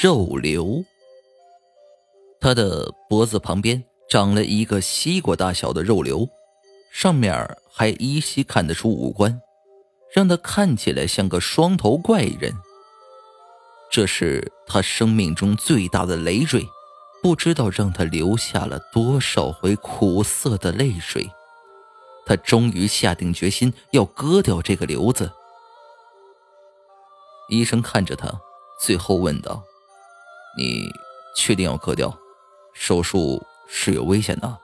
肉瘤。他的脖子旁边长了一个西瓜大小的肉瘤，上面还依稀看得出五官，让他看起来像个双头怪人。这是他生命中最大的累赘，不知道让他流下了多少回苦涩的泪水。他终于下定决心要割掉这个瘤子。医生看着他，最后问道：“你确定要割掉？手术是有危险的。”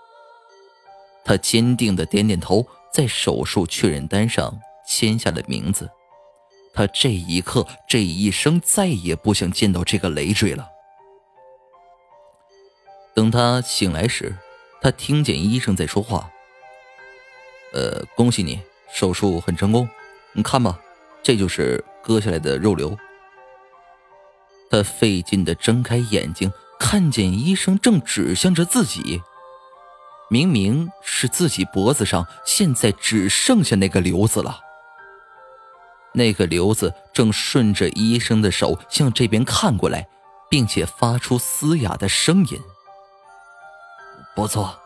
他坚定的点点头，在手术确认单上签下了名字。他这一刻，这一生再也不想见到这个累赘了。等他醒来时，他听见医生在说话：“呃，恭喜你，手术很成功。你看吧，这就是。”割下来的肉瘤，他费劲的睁开眼睛，看见医生正指向着自己。明明是自己脖子上，现在只剩下那个瘤子了。那个瘤子正顺着医生的手向这边看过来，并且发出嘶哑的声音：“不错，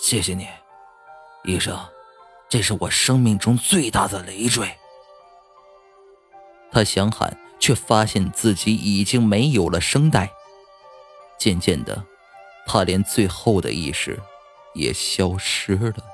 谢谢你，医生，这是我生命中最大的累赘。”他想喊，却发现自己已经没有了声带。渐渐的，他连最后的意识也消失了。